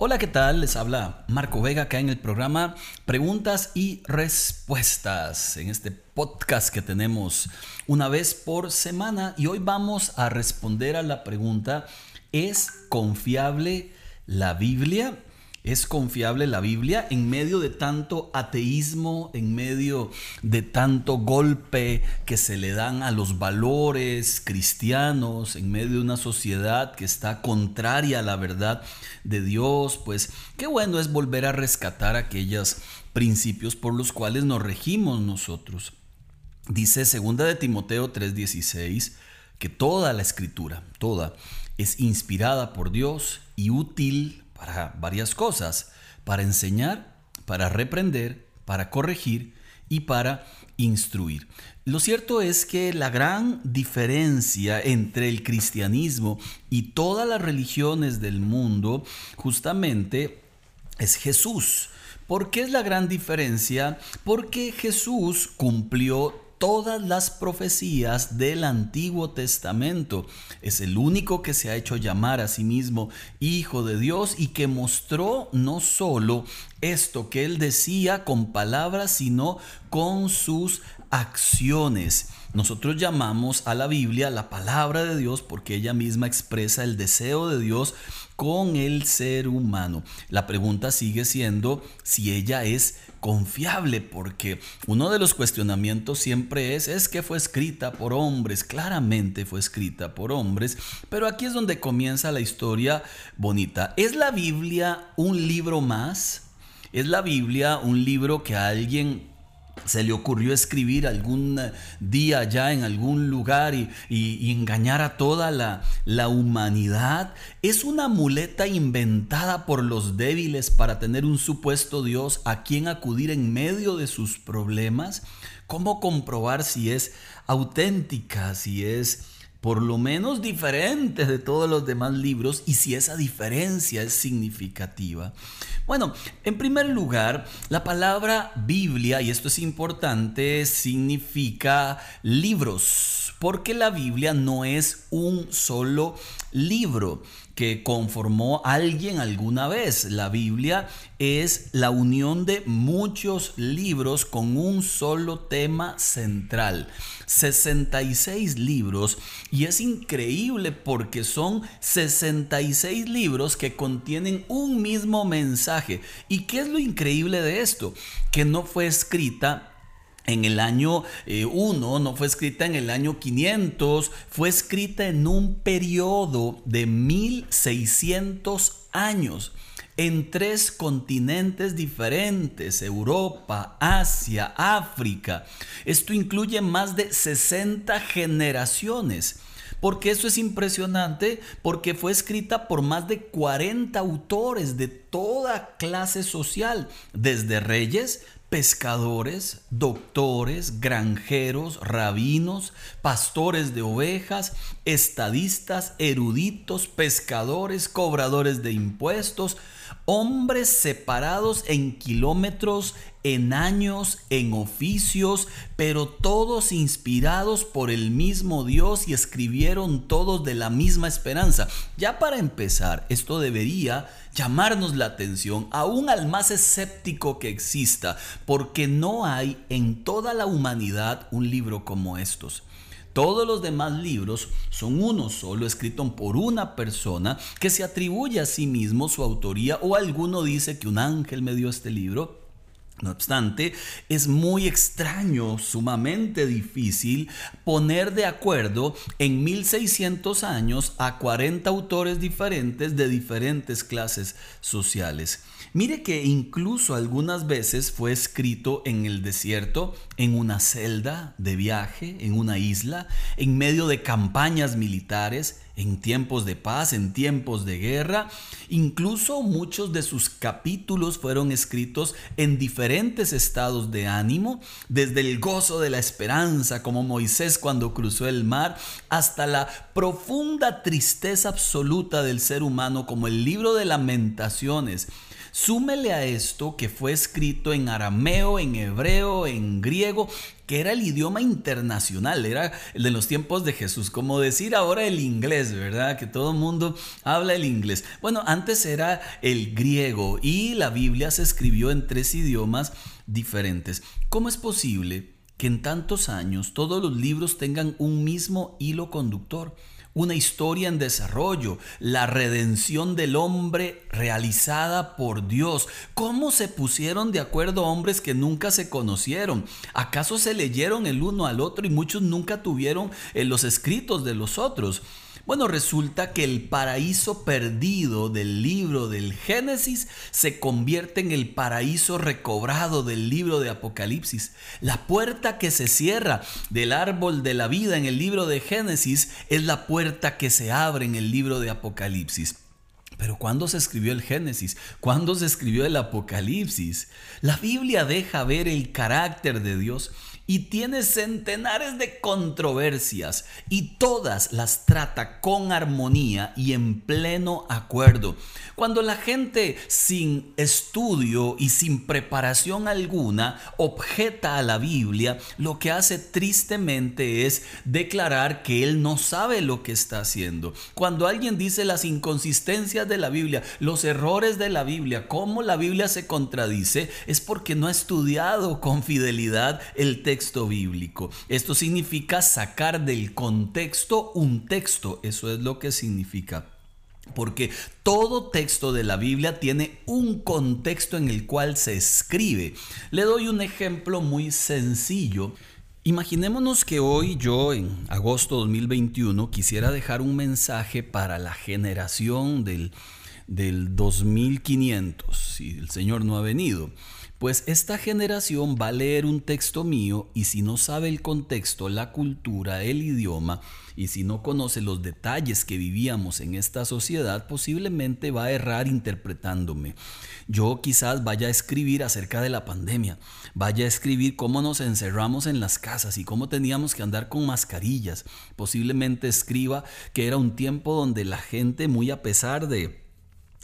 Hola, ¿qué tal? Les habla Marco Vega acá en el programa Preguntas y Respuestas, en este podcast que tenemos una vez por semana y hoy vamos a responder a la pregunta, ¿es confiable la Biblia? ¿Es confiable la Biblia en medio de tanto ateísmo, en medio de tanto golpe que se le dan a los valores cristianos, en medio de una sociedad que está contraria a la verdad de Dios? Pues qué bueno es volver a rescatar aquellos principios por los cuales nos regimos nosotros. Dice 2 de Timoteo 3:16 que toda la escritura, toda, es inspirada por Dios y útil para varias cosas, para enseñar, para reprender, para corregir y para instruir. Lo cierto es que la gran diferencia entre el cristianismo y todas las religiones del mundo justamente es Jesús. ¿Por qué es la gran diferencia? Porque Jesús cumplió todas las profecías del Antiguo Testamento. Es el único que se ha hecho llamar a sí mismo Hijo de Dios y que mostró no solo esto que él decía con palabras, sino con sus acciones. Nosotros llamamos a la Biblia la palabra de Dios porque ella misma expresa el deseo de Dios con el ser humano. La pregunta sigue siendo si ella es confiable porque uno de los cuestionamientos siempre es es que fue escrita por hombres, claramente fue escrita por hombres, pero aquí es donde comienza la historia bonita. ¿Es la Biblia un libro más? ¿Es la Biblia un libro que alguien se le ocurrió escribir algún día ya en algún lugar y, engañar a toda la, la, humanidad. Es una muleta inventada por los débiles para tener un supuesto Dios a quien acudir en medio de sus problemas. ¿Cómo comprobar si es auténtica, si es por lo menos diferentes de todos los demás libros y si esa diferencia es significativa. Bueno, en primer lugar, la palabra Biblia, y esto es importante, significa libros, porque la Biblia no es un solo libro que conformó alguien alguna vez. La Biblia es la unión de muchos libros con un solo tema central. 66 libros y es increíble porque son 66 libros que contienen un mismo mensaje. ¿Y qué es lo increíble de esto? Que no fue escrita en el año 1, eh, no fue escrita en el año 500, fue escrita en un periodo de 1600 años en tres continentes diferentes, Europa, Asia, África. Esto incluye más de 60 generaciones. Porque eso es impresionante, porque fue escrita por más de 40 autores de toda clase social, desde reyes, pescadores, doctores, granjeros, rabinos, pastores de ovejas, estadistas, eruditos, pescadores, cobradores de impuestos, hombres separados en kilómetros, en años, en oficios, pero todos inspirados por el mismo Dios y escribieron todos de la misma esperanza. Ya para empezar, esto debería llamarnos la atención aún al más escéptico que exista, porque no hay en toda la humanidad un libro como estos. Todos los demás libros son uno solo, escrito por una persona que se atribuye a sí mismo su autoría o alguno dice que un ángel me dio este libro. No obstante, es muy extraño, sumamente difícil poner de acuerdo en 1600 años a 40 autores diferentes de diferentes clases sociales. Mire que incluso algunas veces fue escrito en el desierto, en una celda de viaje, en una isla, en medio de campañas militares, en tiempos de paz, en tiempos de guerra. Incluso muchos de sus capítulos fueron escritos en diferentes estados de ánimo, desde el gozo de la esperanza, como Moisés cuando cruzó el mar, hasta la profunda tristeza absoluta del ser humano, como el libro de lamentaciones Súmele a esto que fue escrito en arameo, en hebreo, en griego, que era el idioma internacional, era el de los tiempos de Jesús, como decir ahora el inglés, ¿verdad? Que todo el mundo habla el inglés. Bueno, antes era el griego y la Biblia se escribió en tres idiomas diferentes. ¿Cómo es posible que en tantos años todos los libros tengan un mismo hilo conductor? Una historia en desarrollo, la redención del hombre realizada por Dios. ¿Cómo se pusieron de acuerdo hombres que nunca se conocieron? ¿Acaso se leyeron el uno al otro y muchos nunca tuvieron eh, los escritos de los otros? Bueno, resulta que el paraíso perdido del libro del Génesis se convierte en el paraíso recobrado del libro de Apocalipsis. La puerta que se cierra del árbol de la vida en el libro de Génesis es la puerta que se abre en el libro de Apocalipsis. Pero ¿cuándo se escribió el Génesis? ¿Cuándo se escribió el Apocalipsis? La Biblia deja ver el carácter de Dios y tiene centenares de controversias y todas las trata con armonía y en pleno acuerdo. Cuando la gente sin estudio y sin preparación alguna objeta a la Biblia, lo que hace tristemente es declarar que él no sabe lo que está haciendo. Cuando alguien dice las inconsistencias de la Biblia, los errores de la Biblia, cómo la Biblia se contradice, es porque no ha estudiado con fidelidad el texto bíblico. Esto significa sacar del contexto un texto. Eso es lo que significa. Porque todo texto de la Biblia tiene un contexto en el cual se escribe. Le doy un ejemplo muy sencillo. Imaginémonos que hoy yo en agosto 2021 quisiera dejar un mensaje para la generación del, del 2500, si el Señor no ha venido. Pues esta generación va a leer un texto mío y si no sabe el contexto, la cultura, el idioma, y si no conoce los detalles que vivíamos en esta sociedad, posiblemente va a errar interpretándome. Yo quizás vaya a escribir acerca de la pandemia, vaya a escribir cómo nos encerramos en las casas y cómo teníamos que andar con mascarillas. Posiblemente escriba que era un tiempo donde la gente, muy a pesar de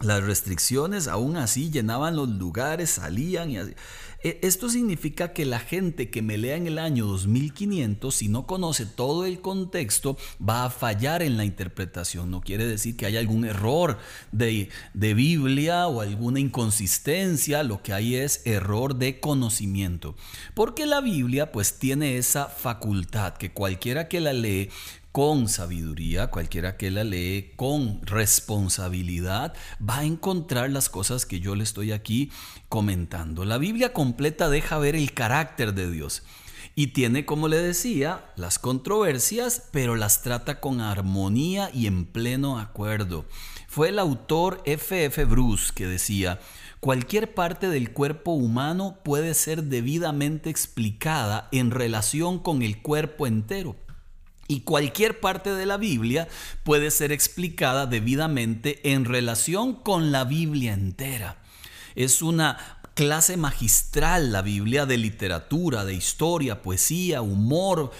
las restricciones aún así llenaban los lugares, salían y así. E, esto significa que la gente que me lea en el año 2500, si no conoce todo el contexto, va a fallar en la interpretación. No quiere decir que haya algún error de, de Biblia o alguna inconsistencia, lo que hay es error de conocimiento. Porque la Biblia pues tiene esa facultad que cualquiera que la lee con sabiduría, cualquiera que la lee con responsabilidad, va a encontrar las cosas que yo le estoy aquí comentando. La Biblia completa deja ver el carácter de Dios. Y tiene, como le decía, las controversias, pero las trata con armonía y en pleno acuerdo. Fue el autor F.F. F. Bruce que decía, cualquier parte del cuerpo humano puede ser debidamente explicada en relación con el cuerpo entero. Y cualquier parte de la Biblia puede ser explicada debidamente en relación con la Biblia entera. Es una clase magistral la Biblia de literatura, de historia, poesía, humor,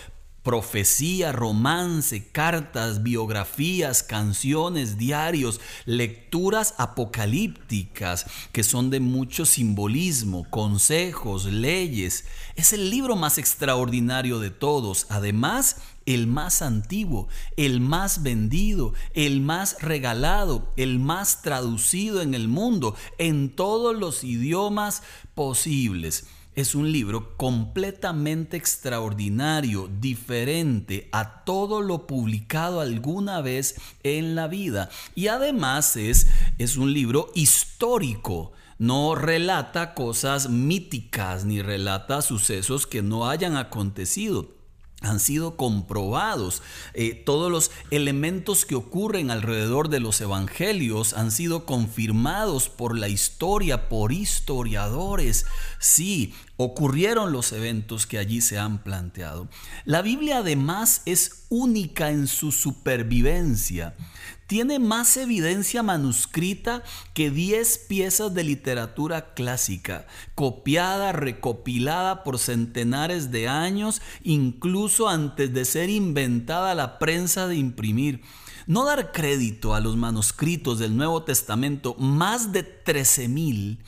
profecía, romance, cartas, biografías, canciones, diarios, lecturas apocalípticas que son de mucho simbolismo, consejos, leyes. Es el libro más extraordinario de todos. Además, el más antiguo, el más vendido, el más regalado, el más traducido en el mundo, en todos los idiomas posibles. Es un libro completamente extraordinario, diferente a todo lo publicado alguna vez en la vida. Y además es, es un libro histórico no relata cosas míticas ni relata sucesos que no hayan acontecido han sido comprobados. Eh, todos los elementos que ocurren alrededor de los evangelios han sido confirmados por la historia, por historiadores. Sí, ocurrieron los eventos que allí se han planteado. La Biblia además es única en su supervivencia tiene más evidencia manuscrita que 10 piezas de literatura clásica, copiada, recopilada por centenares de años, incluso antes de ser inventada la prensa de imprimir. No dar crédito a los manuscritos del Nuevo Testamento, más de 13.000,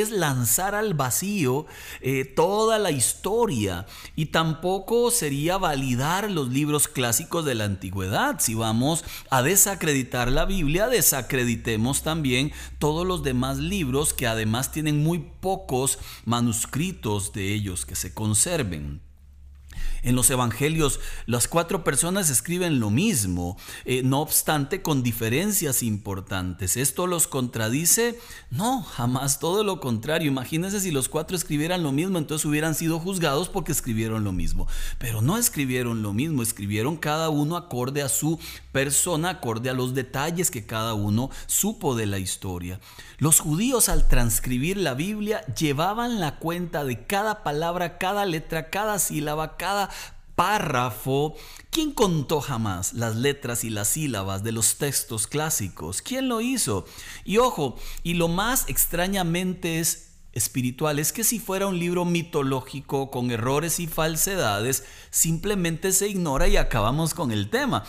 es lanzar al vacío eh, toda la historia y tampoco sería validar los libros clásicos de la antigüedad. Si vamos a desacreditar la Biblia, desacreditemos también todos los demás libros que además tienen muy pocos manuscritos de ellos que se conserven. En los evangelios las cuatro personas escriben lo mismo, eh, no obstante con diferencias importantes. ¿Esto los contradice? No, jamás todo lo contrario. Imagínense si los cuatro escribieran lo mismo, entonces hubieran sido juzgados porque escribieron lo mismo. Pero no escribieron lo mismo, escribieron cada uno acorde a su persona, acorde a los detalles que cada uno supo de la historia. Los judíos al transcribir la Biblia llevaban la cuenta de cada palabra, cada letra, cada sílaba, cada párrafo. ¿Quién contó jamás las letras y las sílabas de los textos clásicos? ¿Quién lo hizo? Y ojo, y lo más extrañamente es espiritual es que si fuera un libro mitológico con errores y falsedades, simplemente se ignora y acabamos con el tema.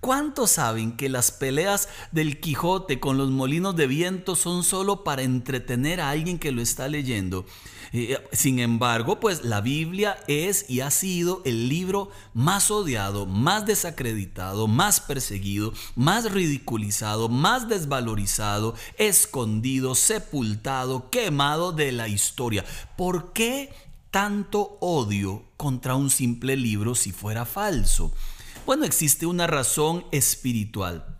¿Cuántos saben que las peleas del Quijote con los molinos de viento son solo para entretener a alguien que lo está leyendo? Eh, sin embargo, pues la Biblia es y ha sido el libro más odiado, más desacreditado, más perseguido, más ridiculizado, más desvalorizado, escondido, sepultado, quemado de la historia. ¿Por qué tanto odio contra un simple libro si fuera falso? Bueno, existe una razón espiritual.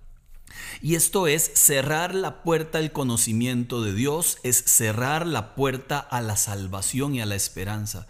Y esto es cerrar la puerta al conocimiento de Dios, es cerrar la puerta a la salvación y a la esperanza.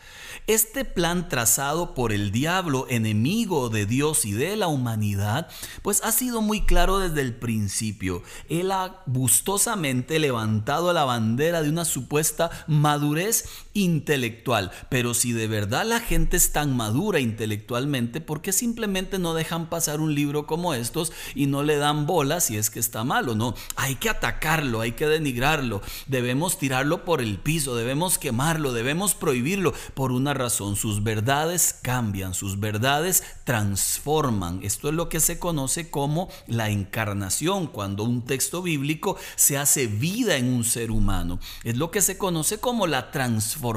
Este plan trazado por el diablo, enemigo de Dios y de la humanidad, pues ha sido muy claro desde el principio. Él ha gustosamente levantado la bandera de una supuesta madurez intelectual. Pero si de verdad la gente es tan madura intelectualmente, ¿por qué simplemente no dejan pasar un libro como estos y no le dan bola si es que está malo? No, hay que atacarlo, hay que denigrarlo, debemos tirarlo por el piso, debemos quemarlo, debemos prohibirlo por una razón. Sus verdades cambian, sus verdades transforman. Esto es lo que se conoce como la encarnación, cuando un texto bíblico se hace vida en un ser humano. Es lo que se conoce como la transformación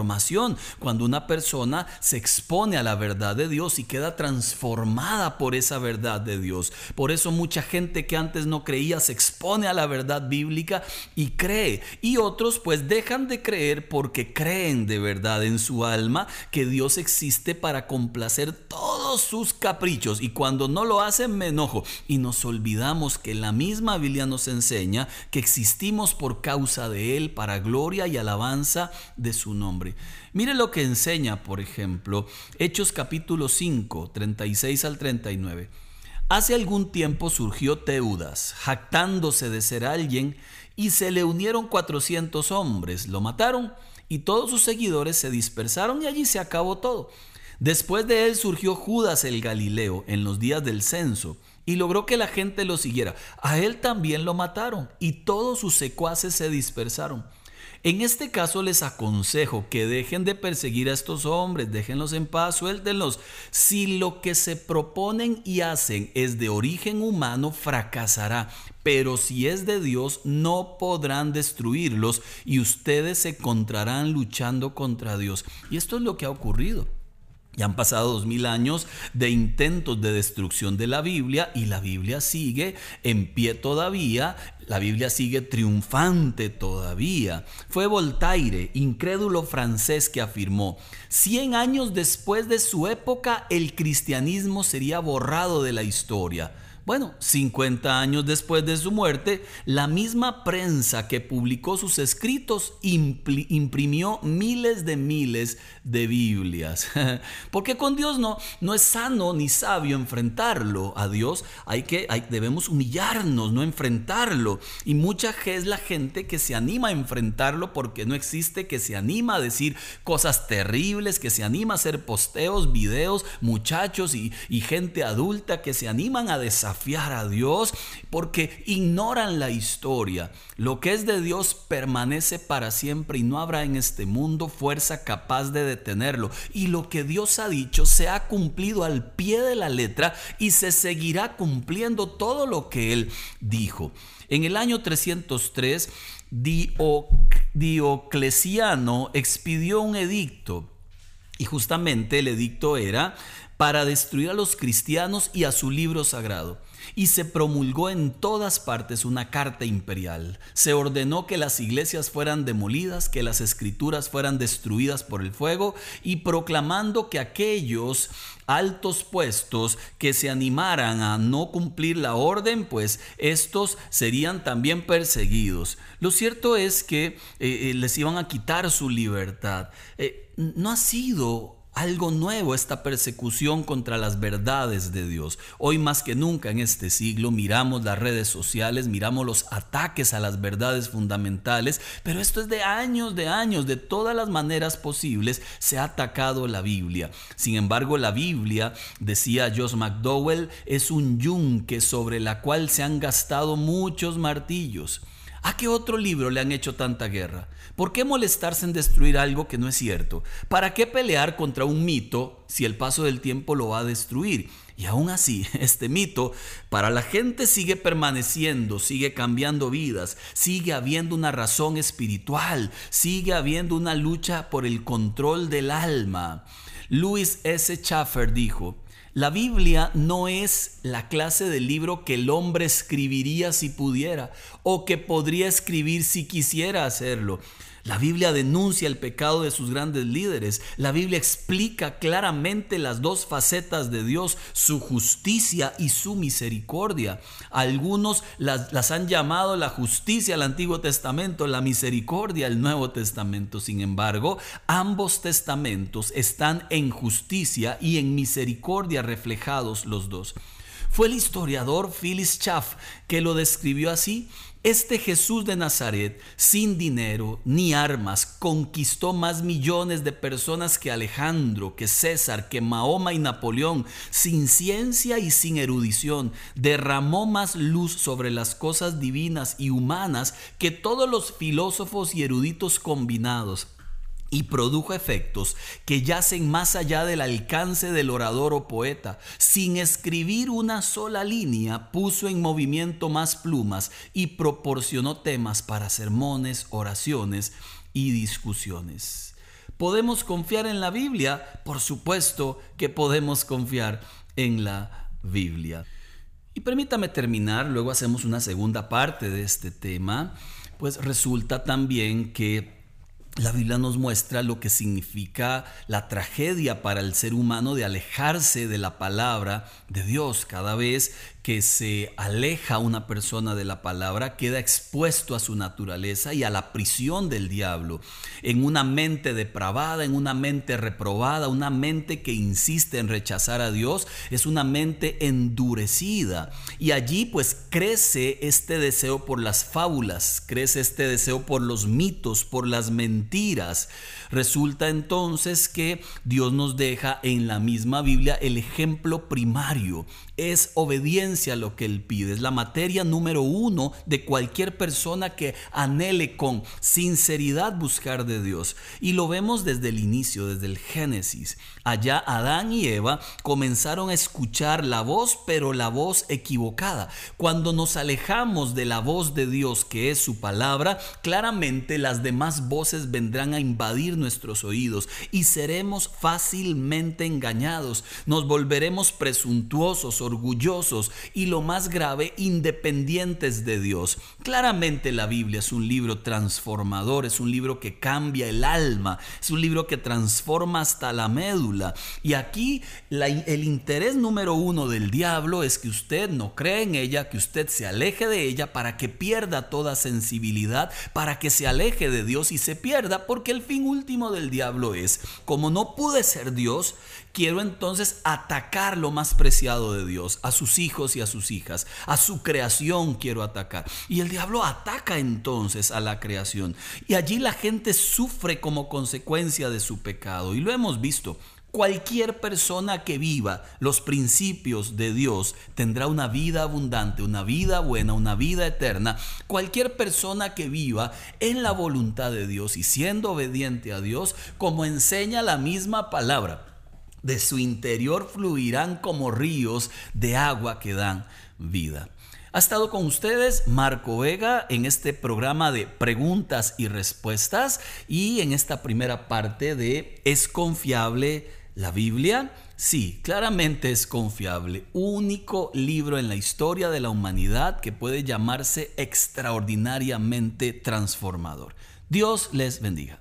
cuando una persona se expone a la verdad de Dios y queda transformada por esa verdad de Dios. Por eso mucha gente que antes no creía se expone a la verdad bíblica y cree. Y otros pues dejan de creer porque creen de verdad en su alma que Dios existe para complacer sus caprichos. Y cuando no lo hacen me enojo. Y nos olvidamos que la misma Biblia nos enseña que existimos por causa de Él para gloria y alabanza de su nombre. Mire lo que enseña, por ejemplo, Hechos capítulo 5, 36 al 39. Hace algún tiempo surgió Teudas, jactándose de ser alguien, y se le unieron 400 hombres, lo mataron y todos sus seguidores se dispersaron y allí se acabó todo. Después de él surgió Judas el Galileo en los días del censo y logró que la gente lo siguiera. A él también lo mataron y todos sus secuaces se dispersaron. En este caso les aconsejo que dejen de perseguir a estos hombres, déjenlos en paz, suéltenlos. Si lo que se proponen y hacen es de origen humano, fracasará. Pero si es de Dios, no podrán destruirlos y ustedes se encontrarán luchando contra Dios. Y esto es lo que ha ocurrido. Ya han pasado dos mil años de intentos de destrucción de la Biblia y la Biblia sigue en pie todavía, la Biblia sigue triunfante todavía. Fue Voltaire, incrédulo francés, que afirmó, cien años después de su época el cristianismo sería borrado de la historia. Bueno, 50 años después de su muerte, la misma prensa que publicó sus escritos imprimió miles de miles de Biblias. Porque con Dios no, no es sano ni sabio enfrentarlo. A Dios hay que, debemos humillarnos, no enfrentarlo. Y mucha es la gente que se anima a enfrentarlo porque no existe, que se anima a decir cosas terribles, que se anima a hacer posteos, videos, muchachos y gente adulta que se animan a desafiar desafiar a Dios porque ignoran la historia. Lo que es de Dios permanece para siempre y no habrá en este mundo fuerza capaz de detenerlo. Y lo que Dios ha dicho se ha cumplido al pie de la letra y se seguirá cumpliendo todo lo que Él dijo. En el año 303, Diocleciano expidió un edicto y justamente el edicto era para destruir a los cristianos y a su libro sagrado y se promulgó en todas partes una carta imperial. Se ordenó que las iglesias fueran demolidas, que las escrituras fueran destruidas por el fuego y proclamando que aquellos altos puestos que se animaran a no cumplir la orden, pues estos serían también perseguidos. Lo cierto es que eh, eh, les iban a quitar su libertad. Eh, no ha sido algo nuevo esta persecución contra las verdades de Dios. Hoy más que nunca en este siglo miramos las redes sociales, miramos los ataques a las verdades fundamentales, pero esto es de años, de años, de todas las maneras posibles se ha atacado la Biblia. Sin embargo, la Biblia, decía Josh McDowell, es un yunque sobre la cual se han gastado muchos martillos. ¿A qué otro libro le han hecho tanta guerra? ¿Por qué molestarse en destruir algo que no es cierto? ¿Para qué pelear contra un mito si el paso del tiempo lo va a destruir? Y aún así, este mito para la gente sigue permaneciendo, sigue cambiando vidas, sigue habiendo una razón espiritual, sigue habiendo una lucha por el control del alma. Louis S. Schaffer dijo, la Biblia no es la clase de libro que el hombre escribiría si pudiera o que podría escribir si quisiera hacerlo. La Biblia denuncia el pecado de sus grandes líderes. La Biblia explica claramente las dos facetas de Dios, su justicia y su misericordia. Algunos las, han llamado la justicia al Antiguo Testamento, la misericordia al Nuevo Testamento. Sin embargo, ambos testamentos están en justicia y en misericordia reflejados los dos. Fue el historiador Phyllis Schaff que lo describió así este Jesús de Nazaret, sin dinero ni armas, conquistó más millones de personas que Alejandro, que César, que Mahoma y Napoleón, sin ciencia y sin erudición, derramó más luz sobre las cosas divinas y humanas que todos los filósofos y eruditos combinados y produjo efectos que yacen más allá del alcance del orador o poeta. Sin escribir una sola línea, puso en movimiento más plumas y proporcionó temas para sermones, oraciones y discusiones. ¿Podemos confiar en la Biblia? Por supuesto que podemos confiar en la Biblia. Y permítame terminar, luego hacemos una segunda parte de este tema, pues resulta también que la Biblia nos muestra lo que significa la tragedia para el ser humano de alejarse de la palabra de Dios. Cada vez que se aleja una persona de la palabra queda expuesto a su naturaleza y a la prisión del diablo, en una mente depravada, en una mente reprobada, una mente que insiste en rechazar a Dios, es una mente endurecida. Y allí pues crece este deseo por las fábulas, crece este deseo por los mitos, por las mentiras. Resulta entonces que Dios nos deja en la misma Biblia el ejemplo primario, es obediencia lo que Él pide. Es la materia número uno de cualquier persona que anhele con sinceridad buscar de Dios. Y lo vemos desde el inicio, desde el Génesis. Allá Adán y Eva comenzaron a escuchar la voz, pero la voz equivocada. Cuando nos alejamos de la voz de Dios, que es su palabra, claramente las demás voces vendrán a invadir nuestros oídos y seremos fácilmente engañados. Nos volveremos presuntuosos, orgullosos y lo más grave, independientes de Dios. Claramente la Biblia es un libro transformador, es un libro que cambia el alma, es un libro que transforma hasta la médula. Y aquí el interés número uno del diablo es que usted no cree en ella, que usted se aleje de ella para que pierda toda sensibilidad, para que se aleje de Dios y se pierda, porque el fin último del diablo es, como no pude ser Dios, quiero entonces atacar lo más preciado de Dios, a sus hijos y a sus hijas, a su creación quiero atacar. Y el diablo ataca entonces a la creación. Y allí la gente sufre como consecuencia de su pecado. Y lo hemos visto. Cualquier persona que viva los principios de Dios tendrá una vida abundante, una vida buena, una vida eterna. Cualquier persona que viva en la voluntad de Dios y siendo obediente a Dios, como enseña la misma palabra, de su interior fluirán como ríos de agua que dan vida. Ha estado con ustedes Marco Vega en este programa de preguntas y respuestas y en esta primera parte de ¿Es confiable la Biblia? Sí, claramente es confiable. Único libro en la historia de la humanidad que puede llamarse extraordinariamente transformador. Dios les bendiga.